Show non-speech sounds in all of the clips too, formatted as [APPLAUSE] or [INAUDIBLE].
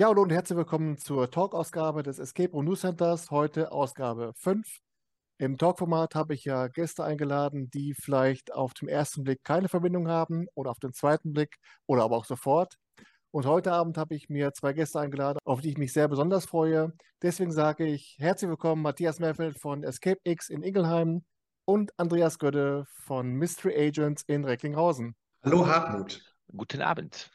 Ja, hallo und herzlich willkommen zur Talk-Ausgabe des Escape Room News Centers. Heute Ausgabe 5. Im Talk-Format habe ich ja Gäste eingeladen, die vielleicht auf den ersten Blick keine Verbindung haben oder auf den zweiten Blick oder aber auch sofort. Und heute Abend habe ich mir zwei Gäste eingeladen, auf die ich mich sehr besonders freue. Deswegen sage ich herzlich willkommen Matthias Merfeld von Escape X in Ingelheim und Andreas Gödde von Mystery Agents in Recklinghausen. Hallo Hartmut. Guten Abend.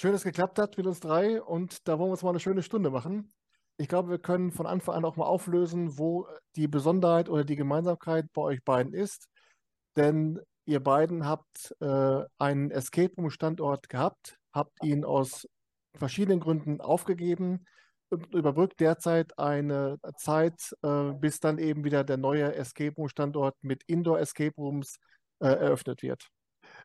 Schön, dass es geklappt hat mit uns drei und da wollen wir uns mal eine schöne Stunde machen. Ich glaube, wir können von Anfang an auch mal auflösen, wo die Besonderheit oder die Gemeinsamkeit bei euch beiden ist. Denn ihr beiden habt äh, einen Escape Room Standort gehabt, habt ihn aus verschiedenen Gründen aufgegeben und überbrückt derzeit eine Zeit, äh, bis dann eben wieder der neue Escape Room Standort mit Indoor Escape Rooms äh, eröffnet wird.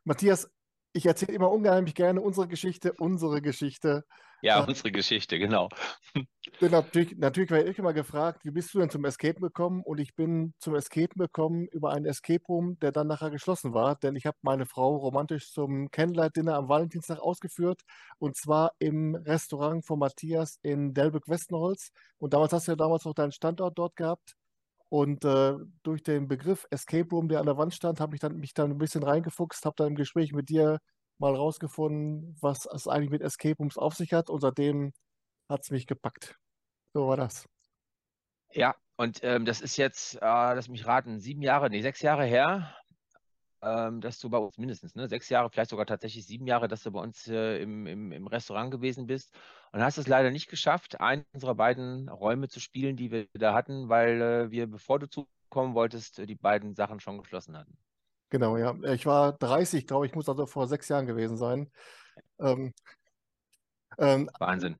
Matthias, ich erzähle immer unheimlich gerne unsere Geschichte, unsere Geschichte. Ja, äh, unsere Geschichte, genau. [LAUGHS] Natürlich, natürlich werde ich immer gefragt, wie bist du denn zum Escape gekommen? Und ich bin zum Escape gekommen über einen Escape Room, der dann nachher geschlossen war, denn ich habe meine Frau romantisch zum Candlelight-Dinner am Valentinstag ausgeführt und zwar im Restaurant von Matthias in Delbrück-Westenholz. Und damals hast du ja damals noch deinen Standort dort gehabt. Und äh, durch den Begriff Escape Room, der an der Wand stand, habe ich dann, mich dann ein bisschen reingefuchst, habe dann im Gespräch mit dir mal rausgefunden, was es eigentlich mit Escape Rooms auf sich hat. Und seitdem hat es mich gepackt. So war das. Ja, und ähm, das ist jetzt, äh, lass mich raten, sieben Jahre, nee, sechs Jahre her, ähm, dass du bei uns mindestens, ne, sechs Jahre, vielleicht sogar tatsächlich sieben Jahre, dass du bei uns äh, im, im, im Restaurant gewesen bist und hast es leider nicht geschafft, einen unserer beiden Räume zu spielen, die wir da hatten, weil äh, wir, bevor du zukommen wolltest, die beiden Sachen schon geschlossen hatten. Genau, ja. Ich war 30, glaube ich, muss also vor sechs Jahren gewesen sein. Ähm, ähm, Wahnsinn.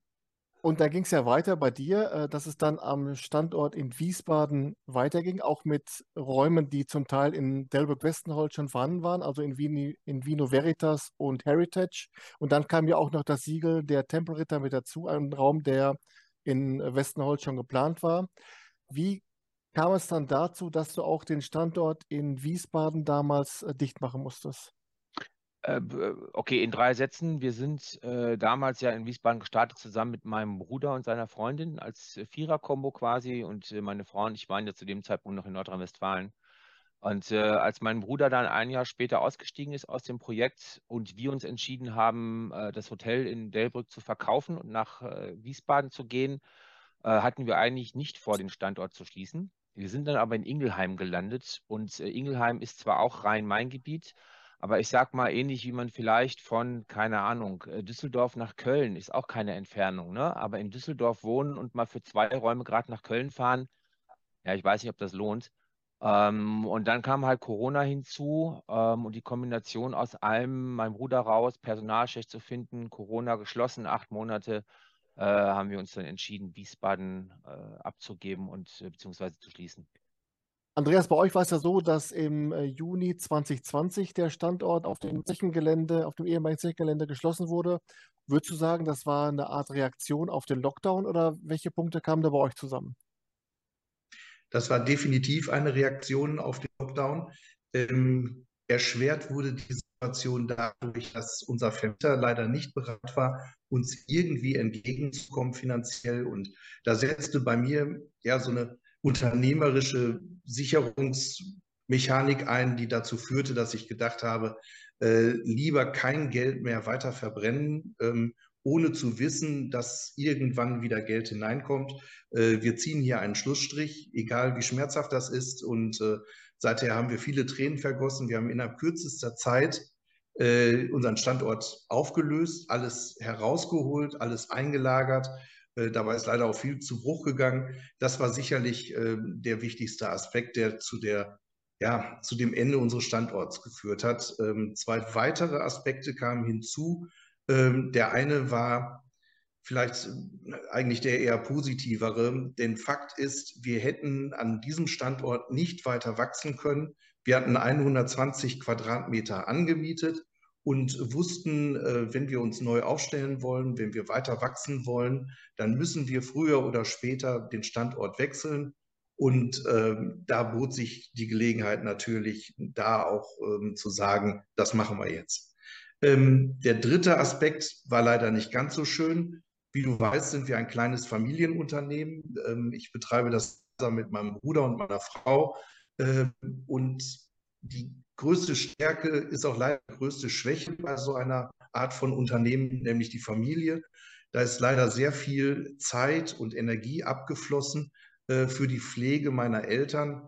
Und da ging es ja weiter bei dir, äh, dass es dann am Standort in Wiesbaden weiterging, auch mit Räumen, die zum Teil in Delbrück-Westenholz schon vorhanden waren, also in, Vini, in Vino Veritas und Heritage. Und dann kam ja auch noch das Siegel der Tempelritter mit dazu, ein Raum, der in Westenholz schon geplant war. Wie kam es dann dazu, dass du auch den Standort in Wiesbaden damals äh, dicht machen musstest? Äh, äh, okay, in drei Sätzen. Wir sind äh, damals ja in Wiesbaden gestartet, zusammen mit meinem Bruder und seiner Freundin als äh, Vierer-Kombo quasi. Und meine Frau und ich waren ja zu dem Zeitpunkt noch in Nordrhein-Westfalen. Und äh, als mein Bruder dann ein Jahr später ausgestiegen ist aus dem Projekt und wir uns entschieden haben, das Hotel in Delbrück zu verkaufen und nach Wiesbaden zu gehen, hatten wir eigentlich nicht vor, den Standort zu schließen. Wir sind dann aber in Ingelheim gelandet und Ingelheim ist zwar auch Rhein-Main-Gebiet, aber ich sag mal, ähnlich wie man vielleicht von, keine Ahnung, äh, Düsseldorf nach Köln ist auch keine Entfernung, ne? Aber in Düsseldorf wohnen und mal für zwei Räume gerade nach Köln fahren, ja, ich weiß nicht, ob das lohnt. Ähm, und dann kam halt Corona hinzu ähm, und die Kombination aus allem, mein Bruder raus, Personal zu finden, Corona geschlossen, acht Monate, äh, haben wir uns dann entschieden, Wiesbaden äh, abzugeben und äh, beziehungsweise zu schließen. Andreas, bei euch war es ja so, dass im äh, Juni 2020 der Standort auf dem Zechengelände, auf dem ehemaligen Zechengelände geschlossen wurde. Würdest du sagen, das war eine Art Reaktion auf den Lockdown oder welche Punkte kamen da bei euch zusammen? Das war definitiv eine Reaktion auf den Lockdown. Ähm, erschwert wurde die Situation dadurch, dass unser Vermieter leider nicht bereit war, uns irgendwie entgegenzukommen finanziell. Und da setzte bei mir ja so eine unternehmerische Sicherungsmechanik ein, die dazu führte, dass ich gedacht habe, äh, lieber kein Geld mehr weiter verbrennen, ähm, ohne zu wissen, dass irgendwann wieder Geld hineinkommt. Äh, wir ziehen hier einen Schlussstrich, egal wie schmerzhaft das ist. Und äh, seither haben wir viele Tränen vergossen. Wir haben innerhalb kürzester Zeit äh, unseren Standort aufgelöst, alles herausgeholt, alles eingelagert dabei ist leider auch viel zu Bruch gegangen. Das war sicherlich äh, der wichtigste Aspekt, der zu der ja, zu dem Ende unseres Standorts geführt hat. Ähm, zwei weitere Aspekte kamen hinzu. Ähm, der eine war vielleicht äh, eigentlich der eher positivere, denn Fakt ist, wir hätten an diesem Standort nicht weiter wachsen können. Wir hatten 120 Quadratmeter angemietet und wussten, äh, wenn wir uns neu aufstellen wollen, wenn wir weiter wachsen wollen, dann müssen wir früher oder später den Standort wechseln. Und ähm, da bot sich die Gelegenheit natürlich, da auch ähm, zu sagen, das machen wir jetzt. Ähm, der dritte Aspekt war leider nicht ganz so schön. Wie du weißt, sind wir ein kleines Familienunternehmen. Ich betreibe das mit meinem Bruder und meiner Frau. Und die größte Stärke ist auch leider größte Schwäche bei so einer Art von Unternehmen, nämlich die Familie. Da ist leider sehr viel Zeit und Energie abgeflossen äh, für die Pflege meiner Eltern.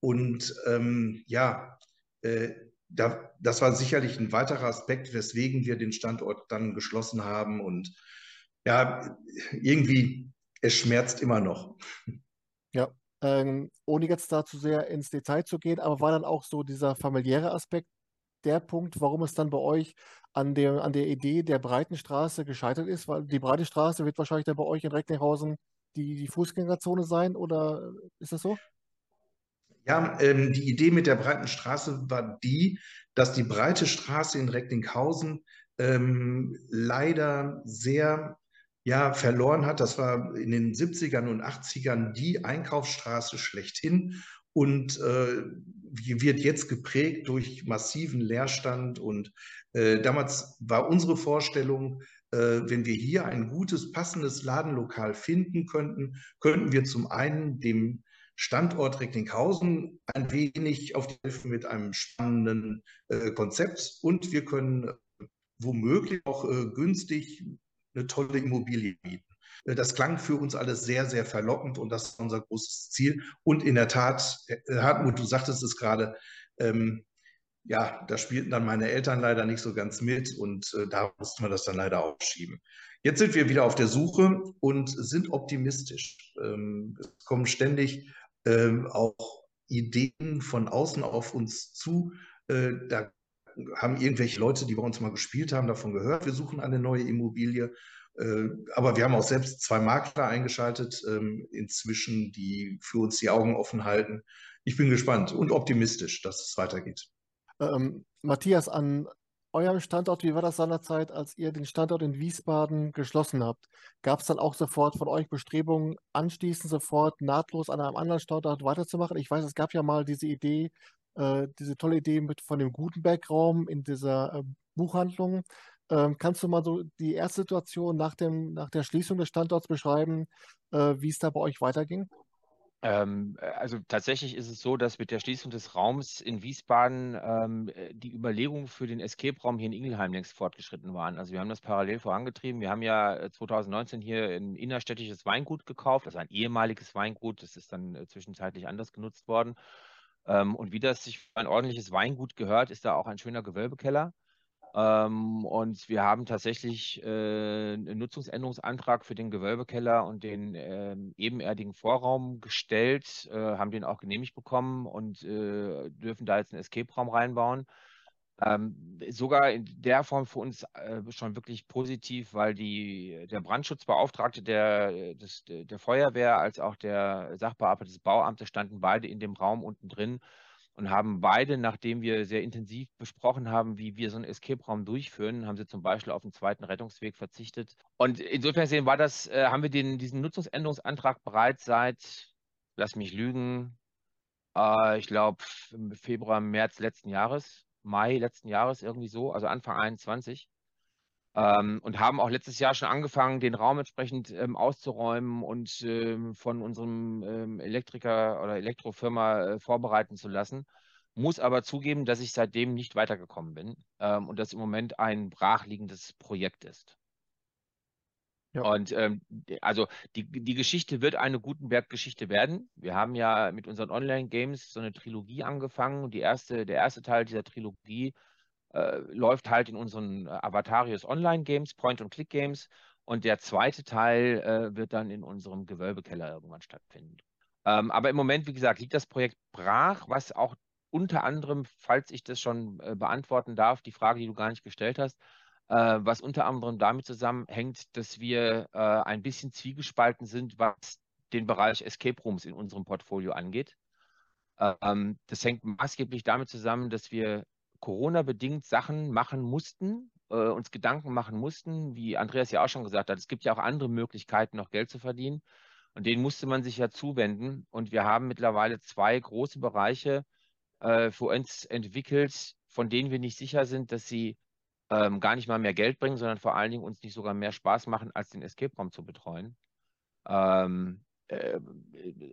Und ähm, ja, äh, da, das war sicherlich ein weiterer Aspekt, weswegen wir den Standort dann geschlossen haben. Und ja, irgendwie, es schmerzt immer noch. Ja, ähm, ohne jetzt da zu sehr ins Detail zu gehen, aber war dann auch so dieser familiäre Aspekt der Punkt, warum es dann bei euch an der, an der Idee der breiten Straße gescheitert ist? Weil die breite Straße wird wahrscheinlich dann bei euch in Recklinghausen die, die Fußgängerzone sein oder ist das so? Ja, ähm, die Idee mit der breiten Straße war die, dass die breite Straße in Recklinghausen ähm, leider sehr ja, verloren hat. Das war in den 70ern und 80ern die Einkaufsstraße schlechthin und äh, wird jetzt geprägt durch massiven Leerstand. Und äh, damals war unsere Vorstellung, äh, wenn wir hier ein gutes, passendes Ladenlokal finden könnten, könnten wir zum einen dem Standort Recklinghausen ein wenig auf die Hilfe mit einem spannenden äh, Konzept und wir können äh, womöglich auch äh, günstig eine tolle Immobilie bieten. Äh, das klang für uns alles sehr, sehr verlockend und das ist unser großes Ziel. Und in der Tat, äh, Hartmut, du sagtest es gerade, ähm, ja, da spielten dann meine Eltern leider nicht so ganz mit und äh, da mussten wir das dann leider aufschieben. Jetzt sind wir wieder auf der Suche und sind optimistisch. Ähm, es kommen ständig ähm, auch Ideen von außen auf uns zu. Äh, da haben irgendwelche Leute, die bei uns mal gespielt haben, davon gehört, wir suchen eine neue Immobilie. Äh, aber wir haben auch selbst zwei Makler eingeschaltet ähm, inzwischen, die für uns die Augen offen halten. Ich bin gespannt und optimistisch, dass es weitergeht. Ähm, Matthias, an eurem Standort, wie war das seinerzeit, als ihr den Standort in Wiesbaden geschlossen habt? Gab es dann auch sofort von euch Bestrebungen, anschließend sofort nahtlos an einem anderen Standort weiterzumachen? Ich weiß, es gab ja mal diese Idee, äh, diese tolle Idee mit von dem Gutenberg-Raum in dieser äh, Buchhandlung. Ähm, kannst du mal so die erste Situation nach, dem, nach der Schließung des Standorts beschreiben, äh, wie es da bei euch weiterging? Ähm, äh, also tatsächlich ist es so, dass mit der Schließung des Raums in Wiesbaden ähm, äh, die Überlegungen für den Escape-Raum hier in Ingelheim längst fortgeschritten waren. Also wir haben das parallel vorangetrieben. Wir haben ja 2019 äh, hier ein innerstädtisches Weingut gekauft, also ein ehemaliges Weingut. Das ist dann zwischenzeitlich anders genutzt worden. Ähm, und wie das sich für ein ordentliches Weingut gehört, ist da auch ein schöner Gewölbekeller. Ähm, und wir haben tatsächlich äh, einen Nutzungsänderungsantrag für den Gewölbekeller und den äh, ebenerdigen Vorraum gestellt, äh, haben den auch genehmigt bekommen und äh, dürfen da jetzt einen Escape-Raum reinbauen. Ähm, sogar in der Form für uns äh, schon wirklich positiv, weil die, der Brandschutzbeauftragte der, des, der Feuerwehr als auch der Sachbearbeiter des Bauamtes standen beide in dem Raum unten drin und haben beide, nachdem wir sehr intensiv besprochen haben, wie wir so einen Escape-Raum durchführen, haben sie zum Beispiel auf den zweiten Rettungsweg verzichtet. Und insofern sehen war das, äh, haben wir den, diesen Nutzungsänderungsantrag bereits seit, lass mich lügen, äh, ich glaube Februar, März letzten Jahres, Mai letzten Jahres irgendwie so, also Anfang 21. Ähm, und haben auch letztes Jahr schon angefangen, den Raum entsprechend ähm, auszuräumen und ähm, von unserem ähm, Elektriker oder Elektrofirma äh, vorbereiten zu lassen. Muss aber zugeben, dass ich seitdem nicht weitergekommen bin ähm, und das im Moment ein brachliegendes Projekt ist. Ja. Und ähm, also die, die Geschichte wird eine Gutenberg-Geschichte werden. Wir haben ja mit unseren Online-Games so eine Trilogie angefangen. Die erste, der erste Teil dieser Trilogie äh, läuft halt in unseren äh, Avatarius Online-Games, Point-and-Click-Games. Und der zweite Teil äh, wird dann in unserem Gewölbekeller irgendwann stattfinden. Ähm, aber im Moment, wie gesagt, liegt das Projekt brach, was auch unter anderem, falls ich das schon äh, beantworten darf, die Frage, die du gar nicht gestellt hast, äh, was unter anderem damit zusammenhängt, dass wir äh, ein bisschen zwiegespalten sind, was den Bereich Escape Rooms in unserem Portfolio angeht. Ähm, das hängt maßgeblich damit zusammen, dass wir Corona-bedingt Sachen machen mussten, äh, uns Gedanken machen mussten, wie Andreas ja auch schon gesagt hat, es gibt ja auch andere Möglichkeiten, noch Geld zu verdienen. Und denen musste man sich ja zuwenden. Und wir haben mittlerweile zwei große Bereiche äh, für uns entwickelt, von denen wir nicht sicher sind, dass sie ähm, gar nicht mal mehr Geld bringen, sondern vor allen Dingen uns nicht sogar mehr Spaß machen, als den Escape Raum zu betreuen. Ähm, äh,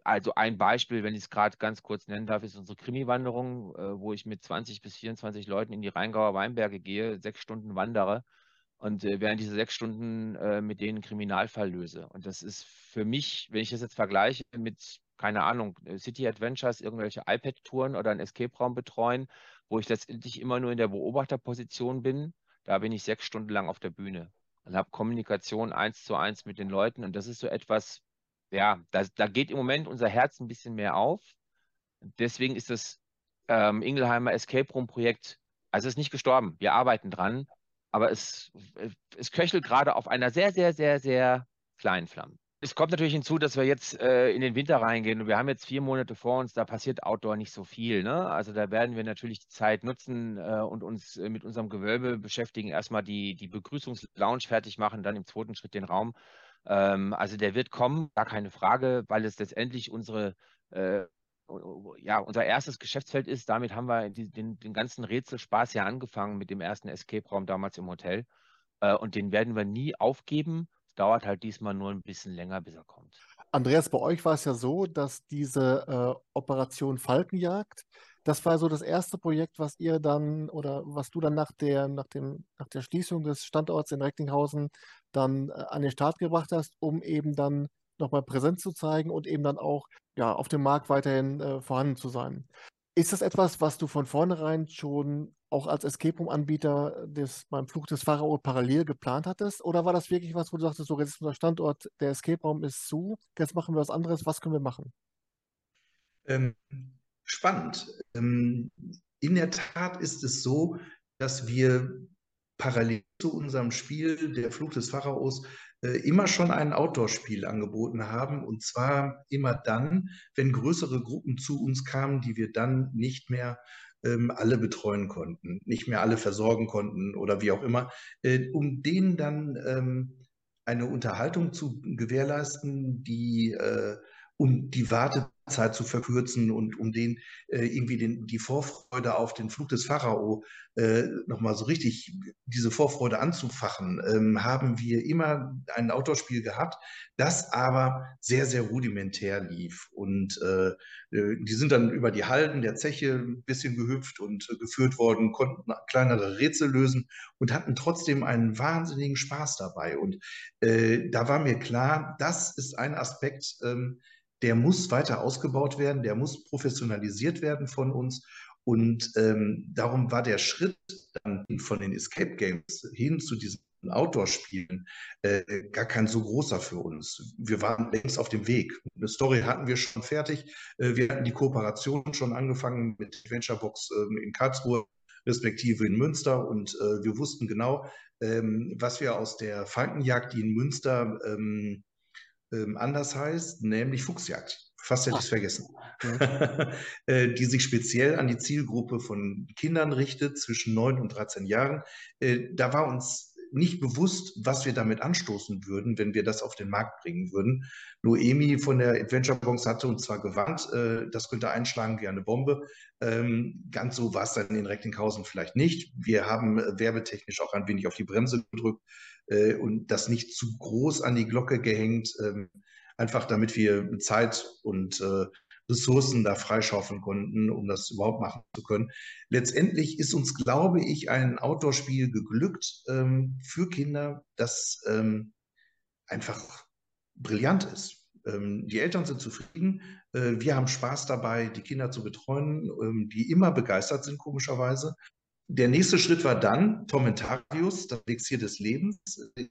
also ein Beispiel, wenn ich es gerade ganz kurz nennen darf, ist unsere Krimi-Wanderung, äh, wo ich mit 20 bis 24 Leuten in die Rheingauer Weinberge gehe, sechs Stunden wandere und äh, während diese sechs Stunden äh, mit denen einen Kriminalfall löse. Und das ist für mich, wenn ich das jetzt vergleiche mit, keine Ahnung, City Adventures, irgendwelche iPad-Touren oder einen Escape-Raum betreuen, wo ich letztendlich immer nur in der Beobachterposition bin, da bin ich sechs Stunden lang auf der Bühne und habe Kommunikation eins zu eins mit den Leuten. Und das ist so etwas, ja, da, da geht im Moment unser Herz ein bisschen mehr auf. Deswegen ist das ähm, Ingelheimer Escape Room Projekt, also es ist nicht gestorben. Wir arbeiten dran, aber es, es köchelt gerade auf einer sehr, sehr, sehr, sehr kleinen Flamme. Es kommt natürlich hinzu, dass wir jetzt äh, in den Winter reingehen und wir haben jetzt vier Monate vor uns, da passiert Outdoor nicht so viel. Ne? Also da werden wir natürlich die Zeit nutzen äh, und uns äh, mit unserem Gewölbe beschäftigen, erstmal die, die Begrüßungslounge fertig machen, dann im zweiten Schritt den Raum. Ähm, also der wird kommen, gar keine Frage, weil es letztendlich unsere äh, ja, unser erstes Geschäftsfeld ist. Damit haben wir die, den, den ganzen Rätselspaß ja angefangen mit dem ersten Escape-Raum damals im Hotel. Äh, und den werden wir nie aufgeben dauert halt diesmal nur ein bisschen länger, bis er kommt. Andreas, bei euch war es ja so, dass diese äh, Operation Falkenjagd, das war so das erste Projekt, was ihr dann oder was du dann nach der, nach dem, nach der Schließung des Standorts in Recklinghausen dann äh, an den Start gebracht hast, um eben dann nochmal Präsenz zu zeigen und eben dann auch ja, auf dem Markt weiterhin äh, vorhanden zu sein. Ist das etwas, was du von vornherein schon auch als Escape Room-Anbieter beim Flug des Pharao parallel geplant hattest? Oder war das wirklich was, wo du sagtest, so jetzt ist unser Standort, der Escape Raum ist zu, jetzt machen wir was anderes, was können wir machen? Ähm, spannend. Ähm, in der Tat ist es so, dass wir parallel zu unserem Spiel Der Flug des Pharaos äh, immer schon ein Outdoor-Spiel angeboten haben. Und zwar immer dann, wenn größere Gruppen zu uns kamen, die wir dann nicht mehr ähm, alle betreuen konnten, nicht mehr alle versorgen konnten oder wie auch immer, äh, um denen dann ähm, eine Unterhaltung zu gewährleisten, die äh, um die Wartezeit zu verkürzen und um den äh, irgendwie den, die Vorfreude auf den Flug des Pharao äh, nochmal so richtig diese Vorfreude anzufachen, ähm, haben wir immer ein Outdoor-Spiel gehabt, das aber sehr, sehr rudimentär lief. Und äh, äh die sind dann über die Halden der Zeche ein bisschen gehüpft und äh, geführt worden, konnten kleinere Rätsel lösen und hatten trotzdem einen wahnsinnigen Spaß dabei. Und äh, da war mir klar, das ist ein Aspekt, ähm, der muss weiter ausgebaut werden, der muss professionalisiert werden von uns. Und ähm, darum war der Schritt dann von den Escape Games hin zu diesen Outdoor-Spielen äh, gar kein so großer für uns. Wir waren längst auf dem Weg. Eine Story hatten wir schon fertig. Äh, wir hatten die Kooperation schon angefangen mit Adventure Box äh, in Karlsruhe, respektive in Münster. Und äh, wir wussten genau, ähm, was wir aus der Falkenjagd, die in Münster ähm, ähm, anders heißt, nämlich Fuchsjagd. Fast hätte ich es vergessen. [LAUGHS] äh, die sich speziell an die Zielgruppe von Kindern richtet, zwischen 9 und 13 Jahren. Äh, da war uns nicht bewusst, was wir damit anstoßen würden, wenn wir das auf den Markt bringen würden. Noemi von der Adventure Box hatte uns zwar gewarnt, äh, das könnte einschlagen wie eine Bombe. Ähm, ganz so war es dann in Recklinghausen vielleicht nicht. Wir haben äh, werbetechnisch auch ein wenig auf die Bremse gedrückt äh, und das nicht zu groß an die Glocke gehängt, ähm, einfach damit wir Zeit und äh, Ressourcen da freischaufeln konnten, um das überhaupt machen zu können. Letztendlich ist uns, glaube ich, ein Outdoor-Spiel geglückt ähm, für Kinder, das ähm, einfach brillant ist. Ähm, die Eltern sind zufrieden, äh, wir haben Spaß dabei, die Kinder zu betreuen, ähm, die immer begeistert sind, komischerweise. Der nächste Schritt war dann Tormentarius, das Elixier des Lebens,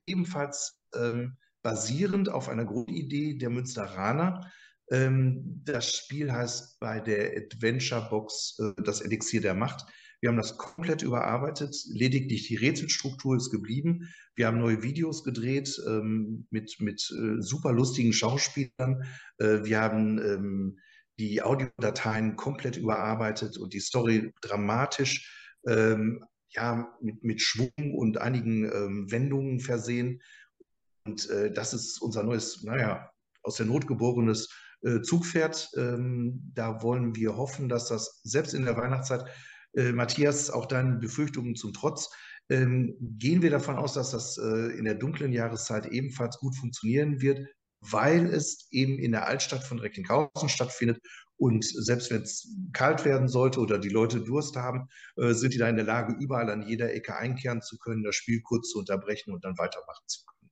ebenfalls ähm, basierend auf einer Grundidee der Münsteraner, ähm, das Spiel heißt bei der Adventure Box äh, das Elixier der Macht. Wir haben das komplett überarbeitet. Lediglich die Rätselstruktur ist geblieben. Wir haben neue Videos gedreht ähm, mit, mit äh, super lustigen Schauspielern. Äh, wir haben ähm, die Audiodateien komplett überarbeitet und die Story dramatisch ähm, ja, mit, mit Schwung und einigen ähm, Wendungen versehen. Und äh, das ist unser neues, naja, aus der Not geborenes äh, Zugpferd. Ähm, da wollen wir hoffen, dass das selbst in der Weihnachtszeit, äh, Matthias, auch deinen Befürchtungen zum Trotz, ähm, gehen wir davon aus, dass das äh, in der dunklen Jahreszeit ebenfalls gut funktionieren wird, weil es eben in der Altstadt von Recklinghausen stattfindet. Und selbst wenn es kalt werden sollte oder die Leute Durst haben, äh, sind die da in der Lage, überall an jeder Ecke einkehren zu können, das Spiel kurz zu unterbrechen und dann weitermachen zu können.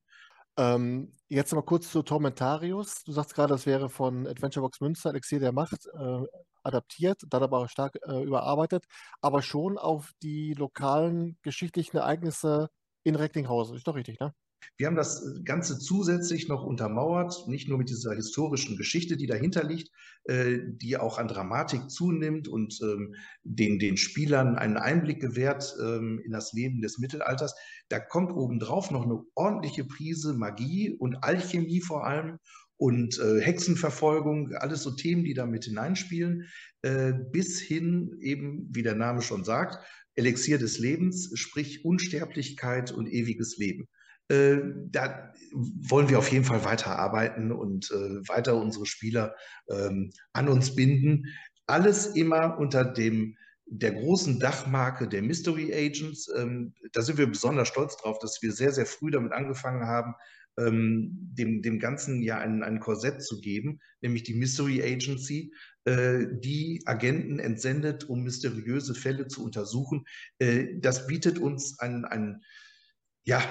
Ähm, jetzt mal kurz zu Tormentarius. Du sagst gerade, das wäre von Adventurebox Münster, Elixier der Macht, äh, adaptiert, dann aber auch stark äh, überarbeitet, aber schon auf die lokalen geschichtlichen Ereignisse in Recklinghausen. Ist doch richtig, ne? Wir haben das Ganze zusätzlich noch untermauert, nicht nur mit dieser historischen Geschichte, die dahinter liegt, äh, die auch an Dramatik zunimmt und ähm, den, den Spielern einen Einblick gewährt ähm, in das Leben des Mittelalters. Da kommt obendrauf noch eine ordentliche Prise Magie und Alchemie vor allem und äh, Hexenverfolgung, alles so Themen, die da mit hineinspielen, äh, bis hin eben, wie der Name schon sagt, Elixier des Lebens, sprich Unsterblichkeit und ewiges Leben. Äh, da wollen wir auf jeden Fall weiterarbeiten und äh, weiter unsere Spieler ähm, an uns binden. Alles immer unter dem der großen Dachmarke der Mystery Agents. Ähm, da sind wir besonders stolz drauf, dass wir sehr, sehr früh damit angefangen haben, ähm, dem, dem Ganzen ja ein, ein Korsett zu geben, nämlich die Mystery Agency, äh, die Agenten entsendet, um mysteriöse Fälle zu untersuchen. Äh, das bietet uns ein, ein ja,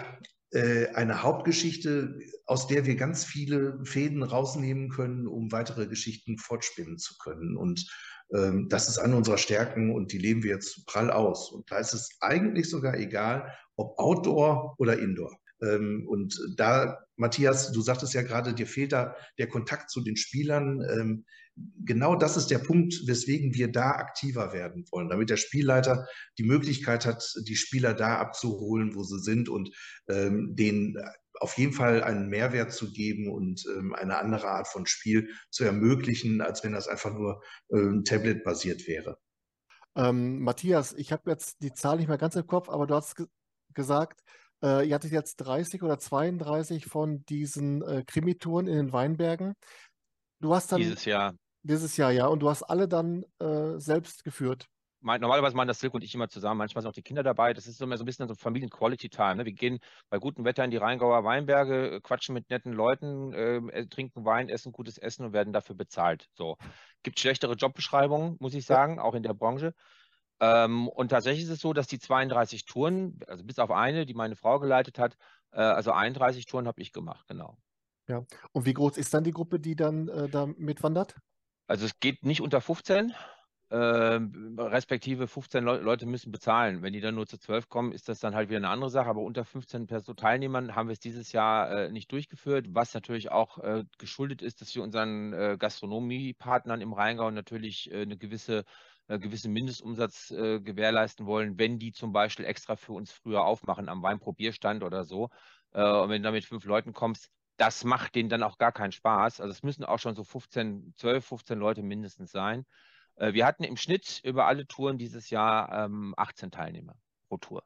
eine Hauptgeschichte, aus der wir ganz viele Fäden rausnehmen können, um weitere Geschichten fortspinnen zu können. Und ähm, das ist eine unserer Stärken und die leben wir jetzt prall aus. Und da ist es eigentlich sogar egal, ob Outdoor oder Indoor. Ähm, und da, Matthias, du sagtest ja gerade, dir fehlt da der Kontakt zu den Spielern. Ähm, genau das ist der Punkt, weswegen wir da aktiver werden wollen, damit der Spielleiter die Möglichkeit hat, die Spieler da abzuholen, wo sie sind und ähm, denen auf jeden Fall einen Mehrwert zu geben und ähm, eine andere Art von Spiel zu ermöglichen, als wenn das einfach nur ähm, Tablet-basiert wäre. Ähm, Matthias, ich habe jetzt die Zahl nicht mehr ganz im Kopf, aber du hast gesagt, äh, ihr hattet jetzt 30 oder 32 von diesen äh, Krimitouren in den Weinbergen. Du hast dann Dieses Jahr. dieses Jahr, ja, und du hast alle dann äh, selbst geführt. Mein, normalerweise machen das Silke und ich immer zusammen. Manchmal sind auch die Kinder dabei. Das ist so, immer so ein bisschen so Familien-Quality-Time. Ne? Wir gehen bei gutem Wetter in die Rheingauer Weinberge, äh, quatschen mit netten Leuten, ähm, äh, trinken Wein, essen gutes Essen und werden dafür bezahlt. So. Gibt schlechtere Jobbeschreibungen, muss ich sagen, auch in der Branche. Ähm, und tatsächlich ist es so, dass die 32 Touren, also bis auf eine, die meine Frau geleitet hat, äh, also 31 Touren habe ich gemacht, genau. Ja. Und wie groß ist dann die Gruppe, die dann äh, da mitwandert? Also es geht nicht unter 15, äh, respektive 15 Le Leute müssen bezahlen. Wenn die dann nur zu 12 kommen, ist das dann halt wieder eine andere Sache. Aber unter 15 Person Teilnehmern haben wir es dieses Jahr äh, nicht durchgeführt, was natürlich auch äh, geschuldet ist, dass wir unseren äh, Gastronomiepartnern im Rheingau natürlich äh, eine gewisse äh, gewissen Mindestumsatz äh, gewährleisten wollen, wenn die zum Beispiel extra für uns früher aufmachen am Weinprobierstand oder so. Und wenn du da mit fünf Leuten kommst, das macht denen dann auch gar keinen Spaß. Also es müssen auch schon so 15, 12, 15 Leute mindestens sein. Äh, wir hatten im Schnitt über alle Touren dieses Jahr ähm, 18 Teilnehmer pro Tour.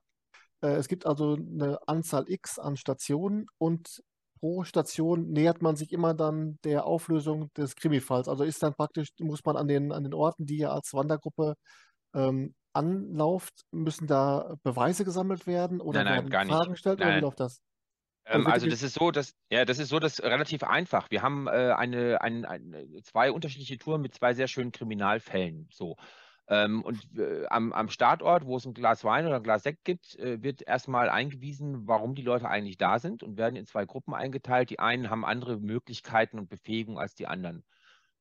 Äh, es gibt also eine Anzahl X an Stationen und pro Station nähert man sich immer dann der Auflösung des Krimifalls. Also ist dann praktisch, muss man an den, an den Orten, die ihr als Wandergruppe ähm, anlauft, müssen da Beweise gesammelt werden oder nein, nein, Fragen gestellt Nein, oder wie nein. läuft das? Ähm, also die- das ist so, dass ja, das ist so, dass relativ einfach. Wir haben äh, eine, ein, ein, zwei unterschiedliche Touren mit zwei sehr schönen Kriminalfällen. So. Ähm, und äh, am, am Startort, wo es ein Glas Wein oder ein Glas Sekt gibt, äh, wird erstmal eingewiesen, warum die Leute eigentlich da sind und werden in zwei Gruppen eingeteilt. Die einen haben andere Möglichkeiten und Befähigungen als die anderen.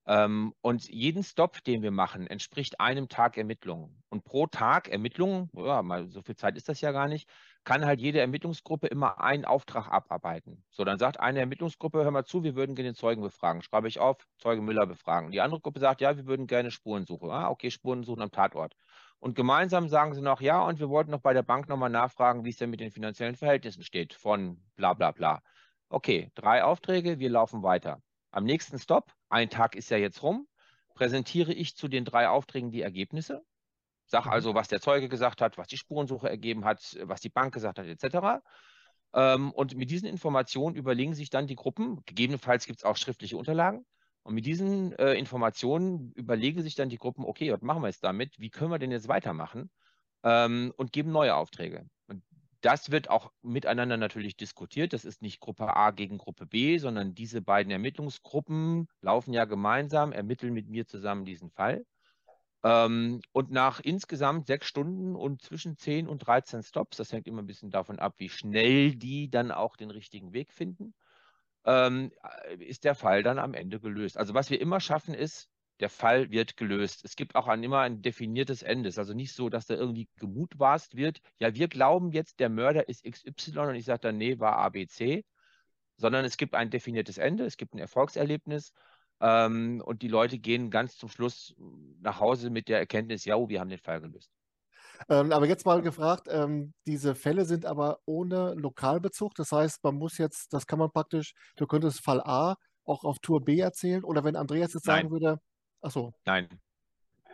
Ähm, und jeden Stop, den wir machen, entspricht einem Tag Ermittlungen. Und pro Tag Ermittlungen, ja, mal so viel Zeit ist das ja gar nicht, kann halt jede Ermittlungsgruppe immer einen Auftrag abarbeiten. So, dann sagt eine Ermittlungsgruppe, hör mal zu, wir würden gerne den Zeugen befragen. Schreibe ich auf, Zeuge Müller befragen. Die andere Gruppe sagt, ja, wir würden gerne Spuren suchen. Ah, okay, Spuren suchen am Tatort. Und gemeinsam sagen sie noch, ja, und wir wollten noch bei der Bank nochmal nachfragen, wie es denn mit den finanziellen Verhältnissen steht von bla bla bla. Okay, drei Aufträge, wir laufen weiter. Am nächsten Stop, ein Tag ist ja jetzt rum, präsentiere ich zu den drei Aufträgen die Ergebnisse. Sag Mhm. also, was der Zeuge gesagt hat, was die Spurensuche ergeben hat, was die Bank gesagt hat, etc. Ähm, und mit diesen Informationen überlegen sich dann die Gruppen, gegebenenfalls gibt es auch schriftliche Unterlagen, und mit diesen äh, Informationen überlegen sich dann die Gruppen, okay, was machen wir jetzt damit? Wie können wir denn jetzt weitermachen? Ähm, und geben neue Aufträge. Und das wird auch miteinander natürlich diskutiert. Das ist nicht Gruppe A gegen Gruppe B, sondern diese beiden Ermittlungsgruppen laufen ja gemeinsam, ermitteln mit mir zusammen diesen Fall. Ähm, und nach insgesamt sechs Stunden und zwischen 10 und 13 Stops, das hängt immer ein bisschen davon ab, wie schnell die dann auch den richtigen Weg finden, ähm, ist der Fall dann am Ende gelöst. Also was wir immer schaffen ist, der Fall wird gelöst. Es gibt auch ein, immer ein definiertes Ende. Es ist also nicht so, dass da irgendwie gemutmaßt wird, ja, wir glauben jetzt, der Mörder ist XY und ich sage dann, nee, war ABC, sondern es gibt ein definiertes Ende, es gibt ein Erfolgserlebnis ähm, und die Leute gehen ganz zum Schluss nach Hause mit der Erkenntnis, ja, oh, wir haben den Fall gelöst. Ähm, aber jetzt mal gefragt, ähm, diese Fälle sind aber ohne Lokalbezug. Das heißt, man muss jetzt, das kann man praktisch, du könntest Fall A auch auf Tour B erzählen oder wenn Andreas jetzt sagen Nein. würde, ach so, Nein.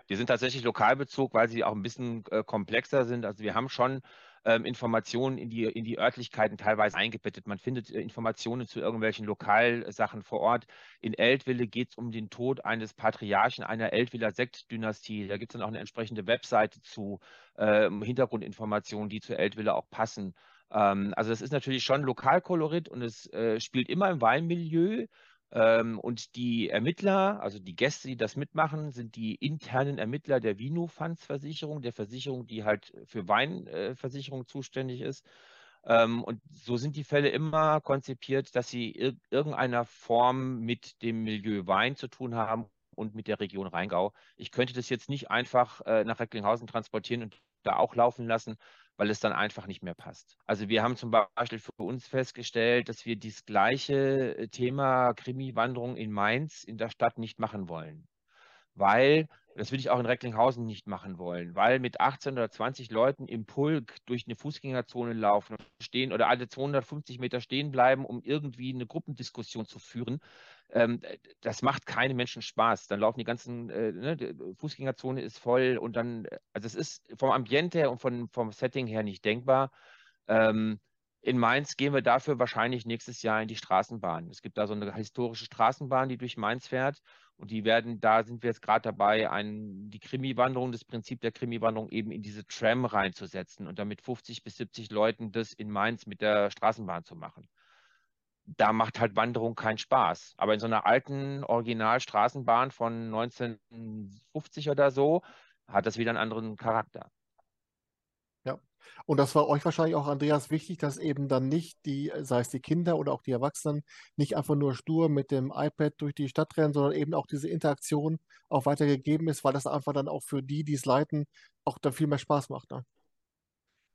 Die sind tatsächlich Lokalbezug, weil sie auch ein bisschen äh, komplexer sind. Also wir haben schon ähm, Informationen in die, in die Örtlichkeiten teilweise eingebettet. Man findet äh, Informationen zu irgendwelchen Lokalsachen vor Ort. In Eltville geht es um den Tod eines Patriarchen einer Eltwiller Sektdynastie. Da gibt es dann auch eine entsprechende Webseite zu ähm, Hintergrundinformationen, die zu Eltville auch passen. Ähm, also das ist natürlich schon Lokalkolorit und es äh, spielt immer im Weinmilieu. Ähm, und die Ermittler, also die Gäste, die das mitmachen, sind die internen Ermittler der Vino-Funds-Versicherung, der Versicherung, die halt für Weinversicherung zuständig ist. Ähm, und so sind die Fälle immer konzipiert, dass sie ir irgendeiner Form mit dem Milieu Wein zu tun haben und mit der Region Rheingau. Ich könnte das jetzt nicht einfach äh, nach Recklinghausen transportieren und da auch laufen lassen, weil es dann einfach nicht mehr passt. Also wir haben zum Beispiel für uns festgestellt, dass wir dieses gleiche äh, Thema Krimi-Wanderung in Mainz in der Stadt nicht machen wollen. Weil, das würde ich auch in Recklinghausen nicht machen wollen, weil mit 18 oder 20 Leuten im Pulk durch eine Fußgängerzone laufen stehen oder alle 250 Meter stehen bleiben, um irgendwie eine Gruppendiskussion zu führen, ähm, das macht keinem Menschen Spaß. Dann laufen die ganzen, äh, ne, die Fußgängerzone ist voll und dann, also es ist vom Ambiente her und von, vom Setting her nicht denkbar. Ähm, in Mainz gehen wir dafür wahrscheinlich nächstes Jahr in die Straßenbahn. Es gibt da so eine historische Straßenbahn, die durch Mainz fährt. Und die werden, da sind wir jetzt gerade dabei, ein, die Krimi-Wanderung, das Prinzip der Krimi-Wanderung eben in diese Tram reinzusetzen und damit 50 bis 70 Leuten das in Mainz mit der Straßenbahn zu machen da macht halt Wanderung keinen Spaß. Aber in so einer alten Originalstraßenbahn von 1950 oder so hat das wieder einen anderen Charakter. Und das war euch wahrscheinlich auch, Andreas, wichtig, dass eben dann nicht die, sei es die Kinder oder auch die Erwachsenen, nicht einfach nur stur mit dem iPad durch die Stadt rennen, sondern eben auch diese Interaktion auch weitergegeben ist, weil das einfach dann auch für die, die es leiten, auch dann viel mehr Spaß macht. Ne?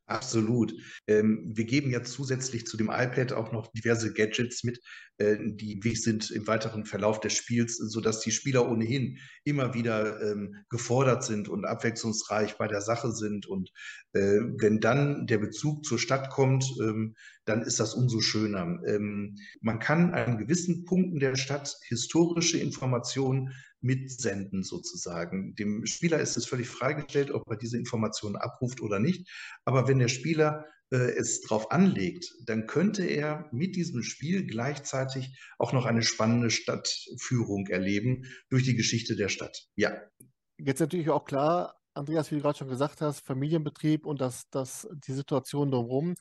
Absolut. Ähm, wir geben ja zusätzlich zu dem iPad auch noch diverse Gadgets mit, äh, die wichtig sind im weiteren Verlauf des Spiels, sodass die Spieler ohnehin immer wieder ähm, gefordert sind und abwechslungsreich bei der Sache sind. Und äh, wenn dann der Bezug zur Stadt kommt, ähm, dann ist das umso schöner. Ähm, man kann an gewissen Punkten der Stadt historische Informationen mitsenden sozusagen. Dem Spieler ist es völlig freigestellt, ob er diese Informationen abruft oder nicht. Aber wenn der Spieler äh, es drauf anlegt, dann könnte er mit diesem Spiel gleichzeitig auch noch eine spannende Stadtführung erleben durch die Geschichte der Stadt. Ja. Jetzt natürlich auch klar, Andreas, wie du gerade schon gesagt hast, Familienbetrieb und das, das, die Situation drumherum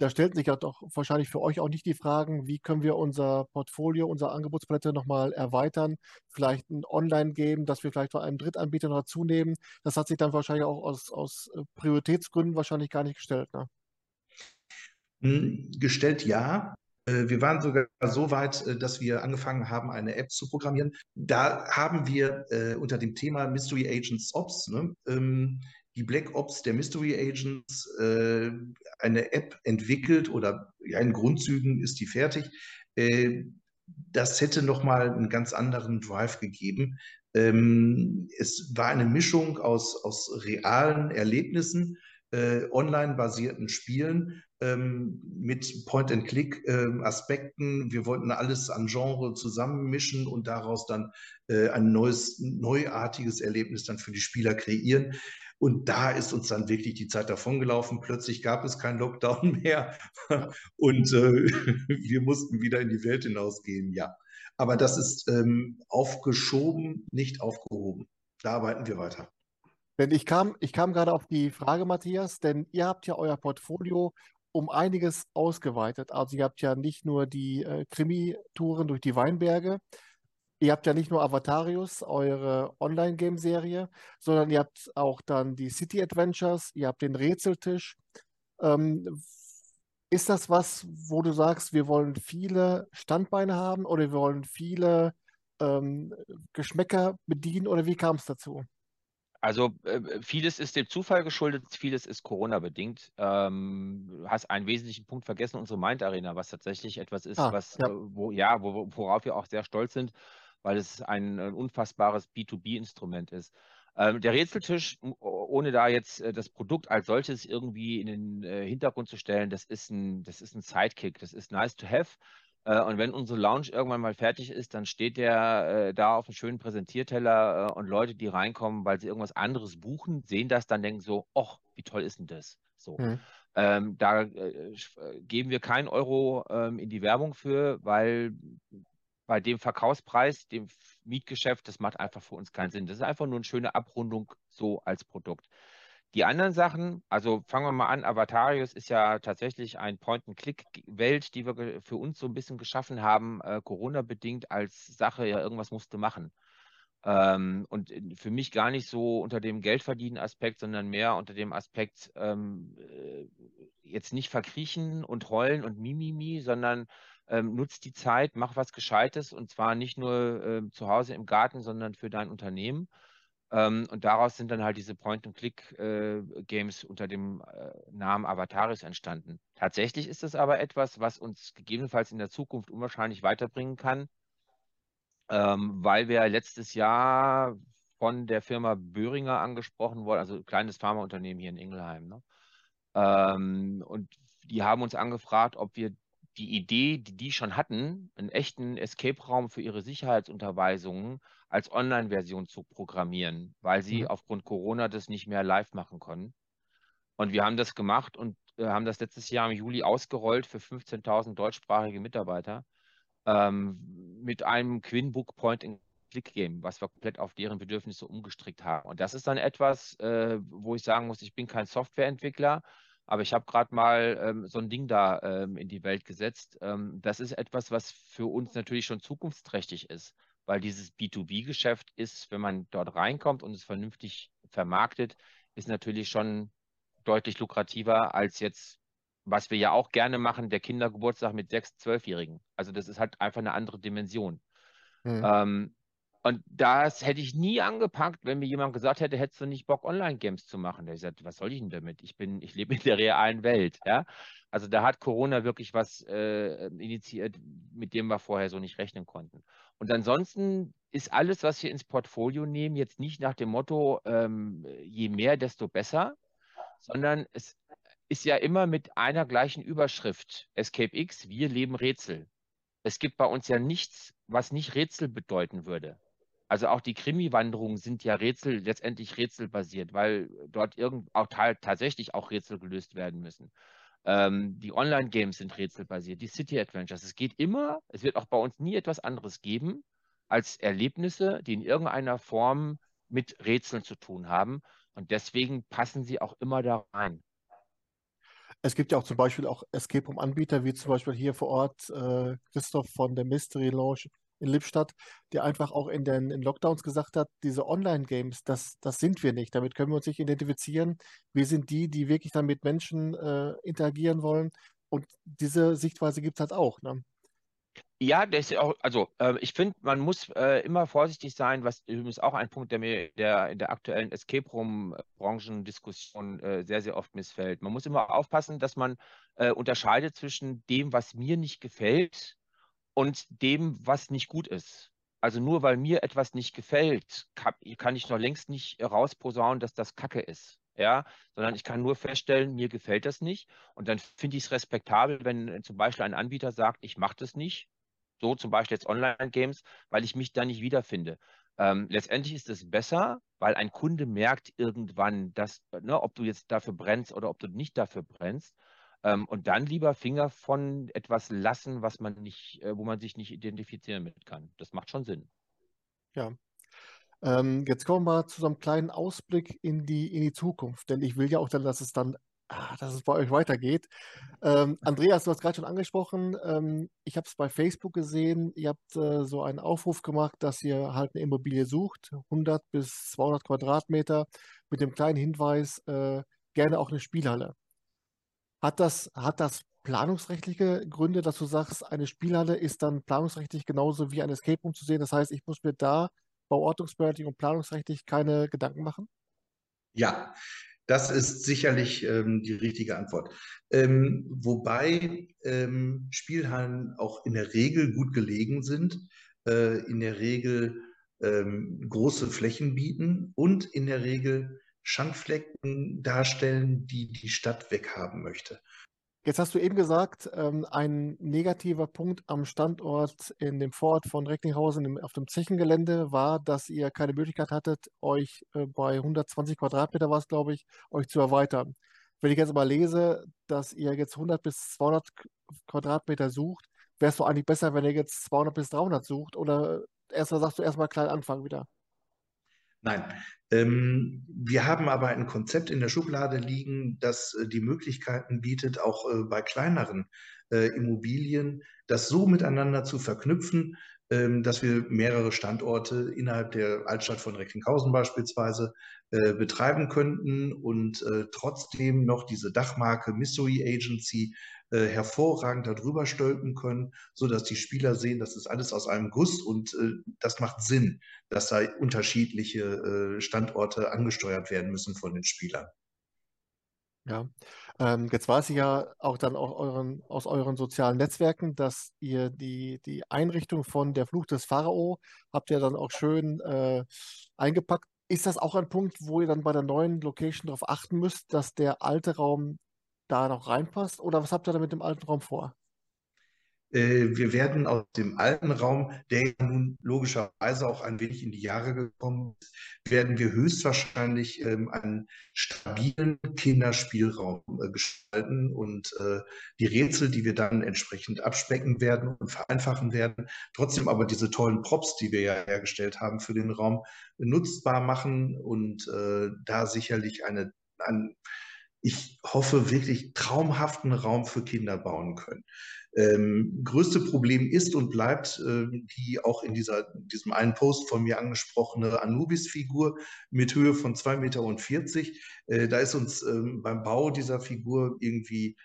da stellten sich ja doch wahrscheinlich für euch auch nicht die Fragen, wie können wir unser Portfolio, unsere Angebotspalette nochmal erweitern, vielleicht ein Online geben, dass wir vielleicht von einem Drittanbieter noch dazu nehmen. Das hat sich dann wahrscheinlich auch aus, aus äh, Prioritätsgründen wahrscheinlich gar nicht gestellt. Ne? Hm, gestellt ja. Äh, wir waren sogar so weit, äh, dass wir angefangen haben, eine App zu programmieren. Da haben wir unter dem Thema Mystery Agents Ops ne, ähm, die Black Ops der Mystery Agents äh, eine App entwickelt oder ja, in Grundzügen ist die fertig. Äh, das hätte nochmal einen ganz anderen Drive gegeben. Ähm, es war eine Mischung aus, aus realen Erlebnissen, äh, online basierten Spielen ähm, mit Point-and-Click-Aspekten. Ähm, wir wollten alles an Genre zusammenmischen und daraus dann äh, ein neues, neuartiges Erlebnis dann für die Spieler kreieren. Und da ist uns dann wirklich die Zeit davongelaufen. Plötzlich gab es keinen Lockdown [LAUGHS] mehr und äh, [LAUGHS] wir mussten wieder in die Welt hinausgehen. Ja, aber das ist ähm, aufgeschoben, nicht aufgehoben. Da arbeiten wir weiter. Denn ich kam, ich kam gerade auf die Frage, Matthias, denn ihr habt ja euer Portfolio um einiges ausgeweitet. Also ihr habt ja nicht nur die äh, Krimi-Touren durch die Weinberge, ihr habt ja nicht nur Avatarius, eure Online-Game-Serie, sondern ihr habt auch dann die City Adventures, ihr habt den Rätseltisch. Ähm, ist das was, wo du sagst, wir wollen viele Standbeine haben oder wir wollen viele ähm, Geschmäcker bedienen oder wie kam es dazu? Also äh, vieles ist dem Zufall geschuldet, vieles ist Corona-bedingt. Ähm, du hast einen wesentlichen Punkt vergessen, unsere Mind Arena, was tatsächlich etwas ist, ah, was, ja. Äh, wo, ja, wo, worauf wir auch sehr stolz sind, weil es ein, ein unfassbares B2B-Instrument ist. Ähm, der Rätseltisch, ohne da jetzt äh, das Produkt als solches irgendwie in den äh, Hintergrund zu stellen, das ist ein, das ist ein Sidekick, das ist nice to have. Äh, und wenn unsere Lounge irgendwann mal fertig ist, dann steht der äh, da auf einem schönen Präsentierteller äh, und Leute, die reinkommen, weil sie irgendwas anderes buchen, sehen das, dann denken so, ach, wie toll ist denn das? So. Mhm. Ähm, da äh, geben wir keinen Euro ähm, in die Werbung für, weil bei dem Verkaufspreis, dem Mietgeschäft, das macht einfach für uns keinen Sinn. Das ist einfach nur eine schöne Abrundung so als Produkt. Die anderen Sachen, also fangen wir mal an, Avatarius ist ja tatsächlich ein Point-and-Click-Welt, die wir für uns so ein bisschen geschaffen haben, äh, Corona-bedingt als Sache, ja, irgendwas musste machen. Ähm, und für mich gar nicht so unter dem Geldverdienen-Aspekt, sondern mehr unter dem Aspekt, ähm, äh, jetzt nicht verkriechen und heulen und mimimi, sondern ähm, nutz die Zeit, mach was Gescheites und zwar nicht nur äh, zu Hause im Garten, sondern für dein Unternehmen. Ähm, und daraus sind dann halt diese Point-and-Click-Games äh, unter dem äh, Namen Avataris entstanden. Tatsächlich ist es aber etwas, was uns gegebenenfalls in der Zukunft unwahrscheinlich weiterbringen kann, ähm, weil wir letztes Jahr von der Firma Böhringer angesprochen wurden, also ein kleines Pharmaunternehmen hier in Ingelheim. Ne? Ähm, und die haben uns angefragt, ob wir die Idee, die die schon hatten, einen echten Escape-Raum für ihre Sicherheitsunterweisungen als Online-Version zu programmieren, weil sie mhm. aufgrund Corona das nicht mehr live machen konnten. Und wir haben das gemacht und äh, haben das letztes Jahr im Juli ausgerollt für 15.000 deutschsprachige Mitarbeiter ähm, mit einem Quinbook Point-and-Click-Game, was wir komplett auf deren Bedürfnisse umgestrickt haben. Und das ist dann etwas, äh, wo ich sagen muss, ich bin kein Softwareentwickler, aber ich habe gerade mal ähm, so ein Ding da ähm, in die Welt gesetzt. Ähm, das ist etwas, was für uns natürlich schon zukunftsträchtig ist, weil dieses B2B-Geschäft ist, wenn man dort reinkommt und es vernünftig vermarktet, ist natürlich schon deutlich lukrativer als jetzt, was wir ja auch gerne machen, der Kindergeburtstag mit sechs, zwölfjährigen. Also das ist halt einfach eine andere Dimension. Mhm. Und das hätte ich nie angepackt, wenn mir jemand gesagt hätte, hättest du nicht Bock, Online-Games zu machen. Der gesagt, was soll ich denn damit? Ich bin, ich lebe in der realen Welt, ja. Also da hat Corona wirklich was äh, initiiert, mit dem wir vorher so nicht rechnen konnten. Und ansonsten ist alles, was wir ins Portfolio nehmen, jetzt nicht nach dem Motto, ähm, je mehr, desto besser, sondern es ist ja immer mit einer gleichen Überschrift. Escape X, wir leben Rätsel. Es gibt bei uns ja nichts, was nicht Rätsel bedeuten würde. Also auch die Krimi-Wanderungen sind ja Rätsel, letztendlich rätselbasiert, weil dort irgend, auch tatsächlich auch Rätsel gelöst werden müssen. Ähm, die Online-Games sind rätselbasiert, die City Adventures. Es geht immer, es wird auch bei uns nie etwas anderes geben als Erlebnisse, die in irgendeiner Form mit Rätseln zu tun haben. Und deswegen passen sie auch immer da rein. Es gibt ja auch zum Beispiel auch Escape Room-Anbieter, wie zum Beispiel hier vor Ort äh, Christoph von der Mystery Lounge in Lippstadt, der einfach auch in den in Lockdowns gesagt hat, diese Online-Games, das, das sind wir nicht. Damit können wir uns nicht identifizieren. Wir sind die, die wirklich dann mit Menschen äh, interagieren wollen. Und diese Sichtweise gibt es halt auch. Ne? Ja, das ist auch, also äh, ich finde, man muss äh, immer vorsichtig sein, was übrigens auch ein Punkt, der mir der, in der aktuellen Escape Room-Branchendiskussion äh, sehr, sehr oft missfällt. Man muss immer aufpassen, dass man äh, unterscheidet zwischen dem, was mir nicht gefällt und dem, was nicht gut ist. Also nur weil mir etwas nicht gefällt, kann ich noch längst nicht rausposaunen, dass das Kacke ist. Ja, sondern ich kann nur feststellen, mir gefällt das nicht. Und dann finde ich es respektabel, wenn zum Beispiel ein Anbieter sagt, ich mache das nicht. So zum Beispiel jetzt Online-Games, weil ich mich da nicht wiederfinde. Ähm, letztendlich ist es besser, weil ein Kunde merkt irgendwann, dass, ne, ob du jetzt dafür brennst oder ob du nicht dafür brennst. Ähm, und dann lieber Finger von etwas lassen, was man nicht, äh, wo man sich nicht identifizieren mit kann. Das macht schon Sinn. Ja. Ähm, jetzt kommen wir mal zu so einem kleinen Ausblick in die, in die Zukunft, denn ich will ja auch dann, dass es dann ah, dass es bei euch weitergeht. Ähm, [LAUGHS] Andreas, du hast gerade schon angesprochen, ähm, ich habe es bei Facebook gesehen, ihr habt äh, so einen Aufruf gemacht, dass ihr halt eine Immobilie sucht, 100 bis 200 Quadratmeter, mit dem kleinen Hinweis, äh, gerne auch eine Spielhalle. Hat das, hat das planungsrechtliche Gründe, dass du sagst, eine Spielhalle ist dann planungsrechtlich genauso wie ein Escape Room zu sehen? Das heißt, ich muss mir da bauordnungsbehördlich und planungsrechtlich keine Gedanken machen? Ja, das ist sicherlich ähm, die richtige Antwort. Ähm, wobei ähm, Spielhallen auch in der Regel gut gelegen sind, äh, in der Regel ähm, große Flächen bieten und in der Regel Schandflecken darstellen, die die Stadt weghaben möchte. Jetzt hast du eben gesagt, ähm, ein negativer Punkt am Standort in dem Vorort von Recklinghausen auf dem Zechengelände war, dass ihr keine Möglichkeit hattet, euch äh, bei 120 Quadratmeter war es, glaube ich, euch zu erweitern. Wenn ich jetzt aber lese, dass ihr jetzt 100 bis 200 Quadratmeter sucht, wäre es doch eigentlich besser, wenn ihr jetzt 200 bis 300 sucht oder erstmal sagst du erstmal klein anfangen wieder. Nein, ähm, wir haben aber ein Konzept in der Schublade liegen, das äh, die Möglichkeiten bietet, auch äh, bei kleineren äh, Immobilien das so miteinander zu verknüpfen, ähm, dass wir mehrere Standorte innerhalb der Altstadt von Recklinghausen beispielsweise äh, betreiben könnten und äh, trotzdem noch diese Dachmarke Mystery Agency äh, hervorragend darüber stülpen können, sodass die Spieler sehen, das ist alles aus einem Guss und äh, das macht Sinn, dass da unterschiedliche äh, Standorte angesteuert werden müssen von den Spielern. Ja, ähm, jetzt weiß ich ja auch dann auch euren, aus euren sozialen Netzwerken, dass ihr die, die Einrichtung von der Fluch des Pharao habt ihr dann auch schön äh, eingepackt. Ist das auch ein Punkt, wo ihr dann bei der neuen Location darauf achten müsst, dass der alte Raum da noch reinpasst? Oder was habt ihr da mit dem alten Raum vor? Äh, wir werden aus dem alten Raum, der nun logischerweise auch ein wenig in die Jahre gekommen ist, werden wir höchstwahrscheinlich ähm, einen stabilen Kinderspielraum äh, gestalten und äh, die Rätsel, die wir dann entsprechend abspecken werden und vereinfachen werden, trotzdem aber diese tollen Props, die wir ja hergestellt haben für den Raum, nutzbar machen und da sicherlich eine, ein, ich hoffe, wirklich traumhaften Raum für Kinder bauen können. Ähm, größte Problem ist und bleibt äh, die auch in dieser, diesem einen Post von mir angesprochene Anubis-Figur mit Höhe von 2,40 Meter. Äh, da ist uns ähm, beim Bau dieser Figur irgendwie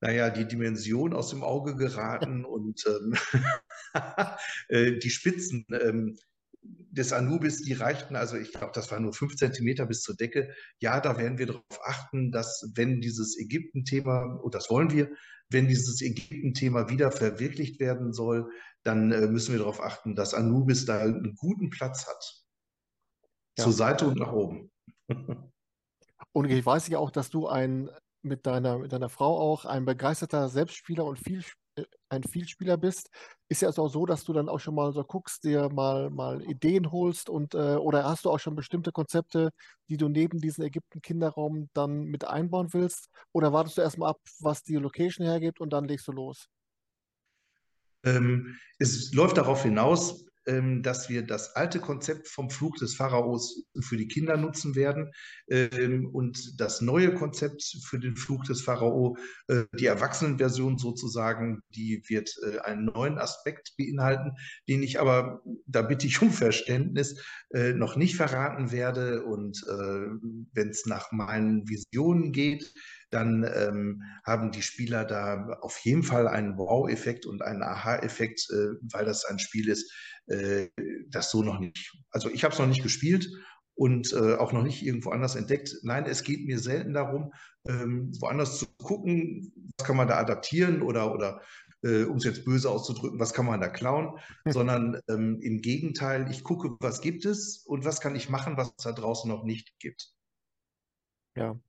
naja, die Dimension aus dem Auge geraten und ähm, [LAUGHS] äh, die Spitzen ähm, des Anubis, die reichten, also ich glaube, das war nur fünf Zentimeter bis zur Decke. Ja, da werden wir darauf achten, dass wenn dieses Ägypten-Thema, und das wollen wir, wenn dieses Ägypten-Thema wieder verwirklicht werden soll, dann äh, müssen wir darauf achten, dass Anubis da einen guten Platz hat. Ja. Zur Seite und nach oben. [LAUGHS] und ich weiß ja auch, dass du ein mit deiner, mit deiner Frau auch ein begeisterter Selbstspieler und viel, ein Vielspieler bist, ist ja auch so, dass du dann auch schon mal so guckst, dir mal, mal Ideen holst und äh, oder hast du auch schon bestimmte Konzepte, die du neben diesem Ägypten-Kinderraum dann mit einbauen willst? Oder wartest du erstmal ab, was die Location hergibt und dann legst du los? Ähm, es läuft darauf hinaus, dass wir das alte Konzept vom Flug des Pharaos für die Kinder nutzen werden ähm, und das neue Konzept für den Flug des Pharao, äh, die Erwachsenenversion sozusagen, die wird äh, einen neuen Aspekt beinhalten, den ich aber, da bitte ich um Verständnis, äh, noch nicht verraten werde. Und wenn es nach meinen Visionen geht, dann ähm, haben die Spieler da auf jeden Fall einen Wow-Effekt und einen Aha-Effekt, äh, weil das ein Spiel ist, äh, das so noch nicht. Also ich habe es noch nicht gespielt und äh, auch noch nicht irgendwo anders entdeckt. Nein, es geht mir selten darum, ähm, woanders zu gucken, was kann man da adaptieren oder, oder äh, um es jetzt böse auszudrücken, was kann man da klauen, sondern ähm, im Gegenteil, ich gucke, was gibt es und was kann ich machen, was es da draußen noch nicht gibt. Ja,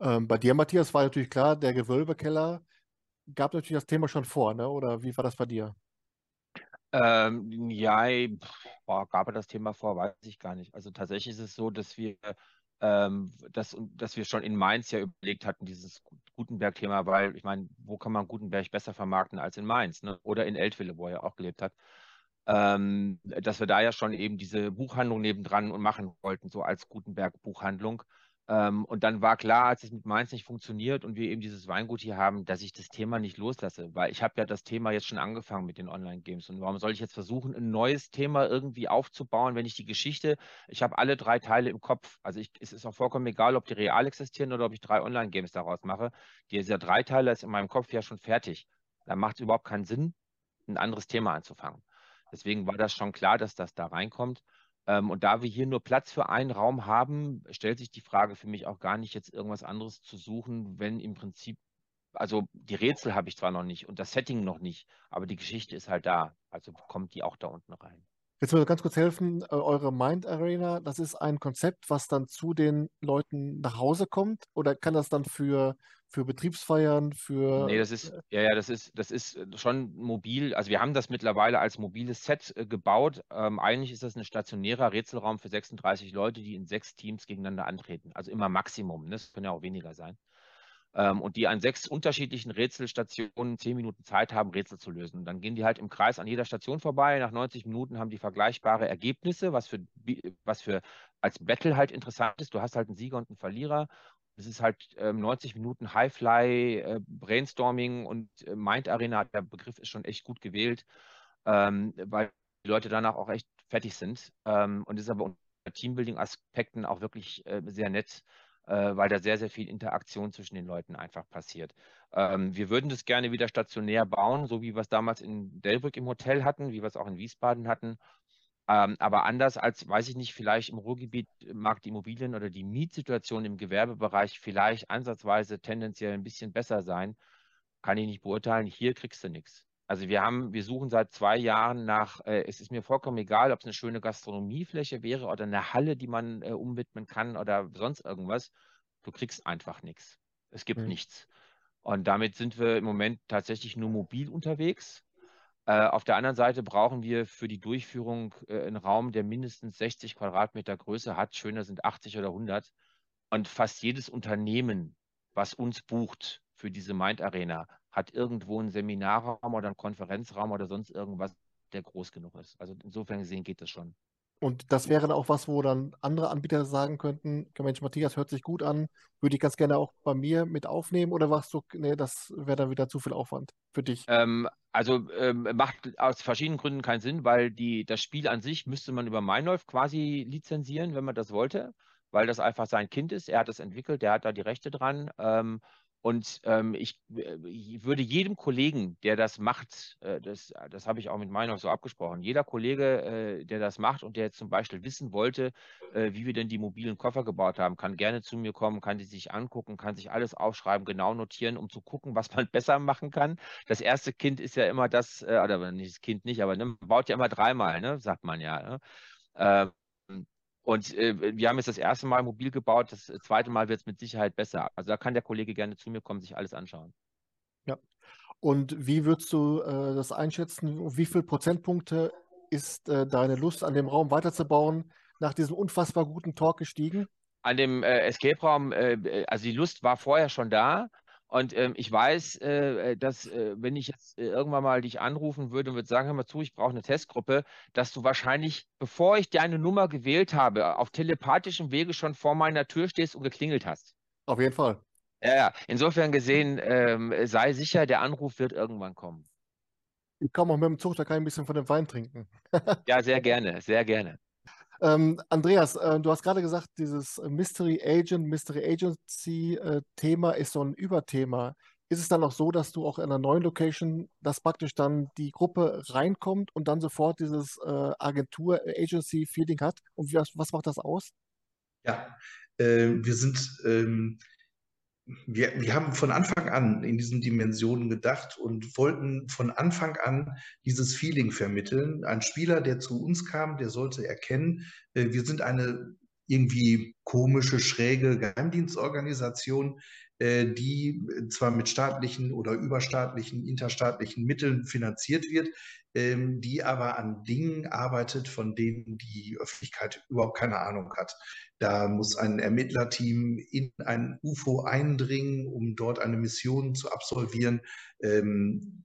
ähm, bei dir, Matthias, war natürlich klar, der Gewölbekeller gab natürlich das Thema schon vor, ne? oder wie war das bei dir? Ähm, ja, boah, gab er das Thema vor, weiß ich gar nicht. Also tatsächlich ist es so, dass wir, ähm, dass, dass wir schon in Mainz ja überlegt hatten, dieses Gutenberg-Thema, weil ich meine, wo kann man Gutenberg besser vermarkten als in Mainz ne? oder in Eltville, wo er ja auch gelebt hat. Ähm, dass wir da ja schon eben diese Buchhandlung nebendran und machen wollten, so als Gutenberg-Buchhandlung. Ähm, und dann war klar, als es mit Mainz nicht funktioniert und wir eben dieses Weingut hier haben, dass ich das Thema nicht loslasse, weil ich habe ja das Thema jetzt schon angefangen mit den Online-Games. Und warum soll ich jetzt versuchen, ein neues Thema irgendwie aufzubauen, wenn ich die Geschichte, ich habe alle drei Teile im Kopf. Also ich, es ist auch vollkommen egal, ob die real existieren oder ob ich drei Online-Games daraus mache. Dieser Dreiteiler ist in meinem Kopf ja schon fertig. Da macht es überhaupt keinen Sinn, ein anderes Thema anzufangen. Deswegen war das schon klar, dass das da reinkommt. Ähm, und da wir hier nur Platz für einen Raum haben, stellt sich die Frage für mich auch gar nicht, jetzt irgendwas anderes zu suchen, wenn im Prinzip, also die Rätsel habe ich zwar noch nicht und das Setting noch nicht, aber die Geschichte ist halt da. Also kommt die auch da unten rein. Jetzt würde ganz kurz helfen, äh, eure Mind Arena, das ist ein Konzept, was dann zu den Leuten nach Hause kommt? Oder kann das dann für, für Betriebsfeiern, für. Nee, das ist, ja, ja, das ist, das ist schon mobil. Also wir haben das mittlerweile als mobiles Set äh, gebaut. Ähm, eigentlich ist das ein stationärer Rätselraum für 36 Leute, die in sechs Teams gegeneinander antreten. Also immer Maximum, ne? das können ja auch weniger sein ähm, und die an sechs unterschiedlichen Rätselstationen zehn Minuten Zeit haben, Rätsel zu lösen. Und dann gehen die halt im Kreis an jeder Station vorbei. Nach 90 Minuten haben die vergleichbare Ergebnisse, was für, was für als Battle halt interessant ist. Du hast halt einen Sieger und einen Verlierer. Es ist halt ähm, 90 Minuten Highfly, äh, Brainstorming und äh, Mind Arena. Der Begriff ist schon echt gut gewählt, ähm, weil die Leute danach auch echt fertig sind. Ähm, und ist aber unter Teambuilding-Aspekten auch wirklich äh, sehr nett äh, weil da sehr, sehr viel Interaktion zwischen den Leuten einfach passiert. Ähm, wir würden das gerne wieder stationär bauen, so wie wir es damals in Delbrück im Hotel hatten, wie wir es auch in Wiesbaden hatten. Ähm, aber anders als, weiß ich nicht, vielleicht im Ruhrgebiet mag die Immobilien- oder die Mietsituation im Gewerbebereich vielleicht ansatzweise tendenziell ein bisschen besser sein, kann ich nicht beurteilen. Hier kriegst du nichts. Also wir haben, wir suchen seit zwei Jahren nach, äh, es ist mir vollkommen egal, ob es eine schöne Gastronomiefläche wäre oder eine Halle, die man äh, umwidmen kann oder sonst irgendwas. Du kriegst einfach nichts. Es gibt mhm. nichts. Und damit sind wir im Moment tatsächlich nur mobil unterwegs. Äh, auf der anderen Seite brauchen wir für die Durchführung äh, einen Raum, der mindestens 60 Quadratmeter Größe hat. Schöner sind 80 oder 100. Und fast jedes Unternehmen, was uns bucht für diese Mind Arena, hat irgendwo einen Seminarraum oder einen Konferenzraum oder sonst irgendwas, der groß genug ist. Also insofern gesehen geht das schon. Und das wäre dann auch was, wo dann andere Anbieter sagen könnten, Mensch, Matthias hört sich gut an, würde ich ganz gerne auch bei mir mit aufnehmen oder warst du, nee, das wäre dann wieder zu viel Aufwand für dich? Ähm, also ähm, macht aus verschiedenen Gründen keinen Sinn, weil die, das Spiel an sich müsste man über Meinolf quasi lizenzieren, wenn man das wollte, weil das einfach sein Kind ist. Er hat es entwickelt, der hat da die Rechte dran. Ähm, und ähm, ich, äh, würde jedem Kollegen, der das macht, äh, das, das habe ich auch mit Meinung so abgesprochen, jeder Kollege, äh, der das macht und der zum Beispiel wissen wollte, äh, wie wir denn die mobilen Koffer gebaut haben, kann gerne zu mir kommen, kann die sich angucken, kann sich alles aufschreiben, genau notieren, um zu gucken, was man [LAUGHS] besser machen kann. Das erste Kind ist ja immer das, äh, oder nicht das Kind nicht, aber ne, man baut ja immer dreimal, ne, sagt man ja. Ne? Und äh, wir haben jetzt das erste Mal mobil gebaut, das zweite Mal wird es mit Sicherheit besser. Also da kann der Kollege gerne zu mir kommen, sich alles anschauen. Ja. Und wie würdest du äh, das einschätzen? Wie viele Prozentpunkte ist äh, deine Lust, an dem Raum weiterzubauen, nach diesem unfassbar guten Talk gestiegen? An dem äh, Escape-Raum, äh, also die Lust war vorher schon da. Und ähm, ich weiß, äh, dass äh, wenn ich jetzt äh, irgendwann mal dich anrufen würde und würde sagen, hör mal zu, ich brauche eine Testgruppe, dass du wahrscheinlich, bevor ich deine Nummer gewählt habe, auf telepathischem Wege schon vor meiner Tür stehst und geklingelt hast. Auf jeden Fall. Ja, ja. Insofern gesehen, ähm, sei sicher, der Anruf wird irgendwann kommen. Ich komme auch mit dem Zug, da kann ich ein bisschen von dem Wein trinken. ja, sehr [LAUGHS] gerne, sehr gerne. Ähm, Andreas, äh, du hast gerade gesagt, dieses Mystery Agent, Mystery Agency äh, Thema ist so ein Überthema. Ist es dann auch so, dass du auch in einer neuen Location, dass praktisch dann die Gruppe reinkommt und dann sofort dieses äh, Agentur-Agency-Feeling hat? Und was, was macht das aus? Ja, äh, wir sind ähm, wir, wir haben von Anfang an in diesen Dimensionen gedacht und wollten von Anfang an dieses Feeling vermitteln. Ein Spieler, der zu uns kam, der sollte erkennen, äh, wir sind eine irgendwie komische, schräge Geheimdienstorganisation, die zwar mit staatlichen oder überstaatlichen, interstaatlichen Mitteln finanziert wird, ähm, die aber an Dingen arbeitet, von denen die Öffentlichkeit überhaupt keine Ahnung hat. Da muss ein Ermittlerteam in ein UFO eindringen, um dort eine Mission zu absolvieren. Ähm,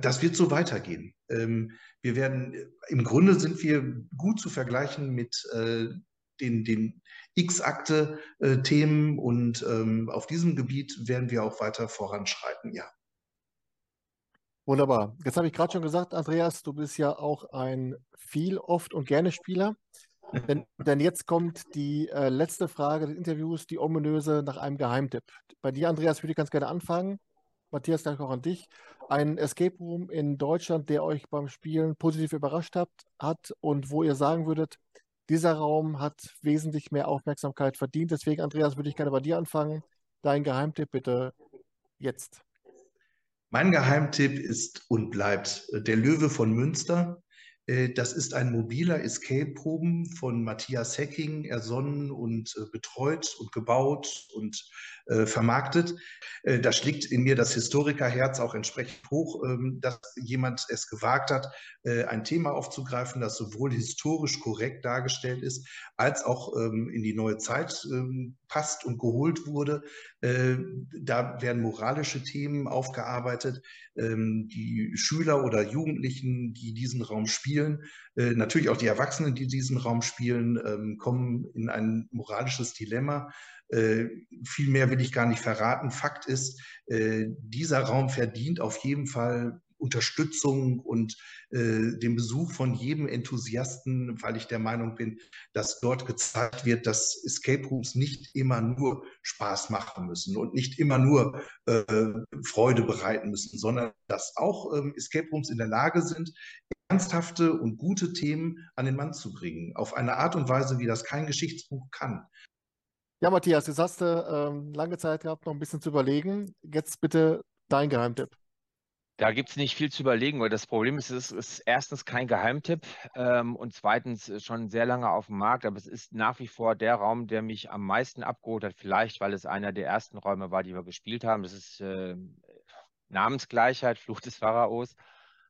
das wird so weitergehen. Ähm, wir werden, im Grunde sind wir gut zu vergleichen mit äh, den, den X-Akte äh, Themen und ähm, auf diesem Gebiet werden wir auch weiter voranschreiten, ja. Wunderbar. Jetzt habe ich gerade schon gesagt, Andreas, du bist ja auch ein viel, oft und gerne Spieler. [LAUGHS] Denn, denn jetzt kommt die äh, letzte Frage des Interviews, die ominöse nach einem Geheimtipp. Bei dir, Andreas, würde ich ganz gerne anfangen. Matthias, danke auch an dich. Ein Escape Room in Deutschland, der euch beim Spielen positiv überrascht hat, hat und wo ihr sagen würdet, dieser Raum hat wesentlich mehr Aufmerksamkeit verdient. Deswegen, Andreas, würde ich gerne bei dir anfangen. Dein Geheimtipp bitte jetzt. Mein Geheimtipp ist und bleibt äh, der Löwe von Münster. Äh, das ist ein mobiler Escape Room von Matthias Hecking ersonnen und äh, betreut und gebaut und äh, vermarktet. Äh, da schlägt in mir das Historikerherz auch entsprechend hoch, ähm, dass jemand es gewagt hat, ein Thema aufzugreifen, das sowohl historisch korrekt dargestellt ist, als auch ähm, in die neue Zeit ähm, passt und geholt wurde. Äh, da werden moralische Themen aufgearbeitet. Ähm, die Schüler oder Jugendlichen, die diesen Raum spielen, äh, natürlich auch die Erwachsenen, die diesen Raum spielen, ähm, kommen in ein moralisches Dilemma äh, viel mehr will ich gar nicht verraten. Fakt ist, dieser Raum verdient auf jeden Fall Unterstützung und äh, den Besuch von jedem Enthusiasten, weil ich der Meinung bin, dass dort gezeigt wird, dass Escape Rooms nicht immer nur Spaß machen müssen und nicht immer nur äh, Freude bereiten müssen, sondern dass auch ähm, Escape Rooms in der Lage sind, ernsthafte und gute Themen an den Mann zu bringen, auf eine Art und Weise, wie das kein Geschichtsbuch kann. Ja, Matthias, jetzt hast du ähm, lange Zeit gehabt, noch ein bisschen zu überlegen. Jetzt bitte dein Geheimtipp. Da gibt es nicht viel zu überlegen, weil das Problem ist, es ist erstens kein Geheimtipp ähm, und zweitens schon sehr lange auf dem Markt, aber es ist nach wie vor der Raum, der mich am meisten abgeholt hat, vielleicht weil es einer der ersten Räume war, die wir gespielt haben. Das ist äh, Namensgleichheit, [LAUGHS] Fluch des Pharaos.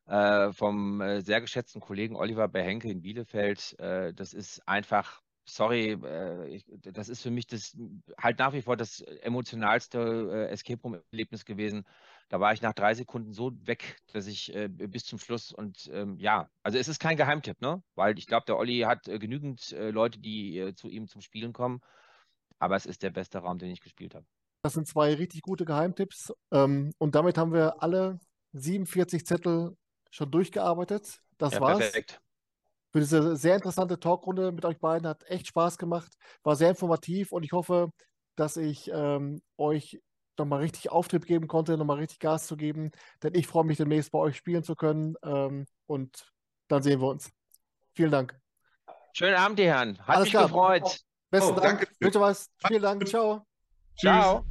Äh, vom äh, sehr geschätzten Kollegen Oliver Behenke in Bielefeld. Äh, das ist einfach sorry, äh, das ist für mich das halt nach wie vor das emotionalste äh, Escape Room-Erlebnis gewesen. Da war ich nach drei Sekunden so weg, dass ich äh, bis zum Schluss und ähm, ja, also es ist kein Geheimtipp, ne? Weil ich glaube, der Olli hat äh, genügend äh, Leute, die äh, zu ihm zum Spielen kommen. Aber es ist der beste Raum, den ich gespielt habe. Das sind zwei richtig gute Geheimtipps. Ähm, und damit haben wir alle 47 Zettel schon durchgearbeitet. Das ja, war's. Perfekt für diese sehr interessante Talkrunde mit euch beiden. Hat echt Spaß gemacht, war sehr informativ und ich hoffe, dass ich ähm, euch nochmal richtig Auftrieb geben konnte, nochmal richtig Gas zu geben, denn ich freue mich demnächst bei euch spielen zu können ähm, und dann sehen wir uns. Vielen Dank. Schönen Abend, die Herren. Hat Alles mich klar. gefreut. Besten oh, Dank. Danke. Bitte was. Vielen Dank. Ciao. Ciao.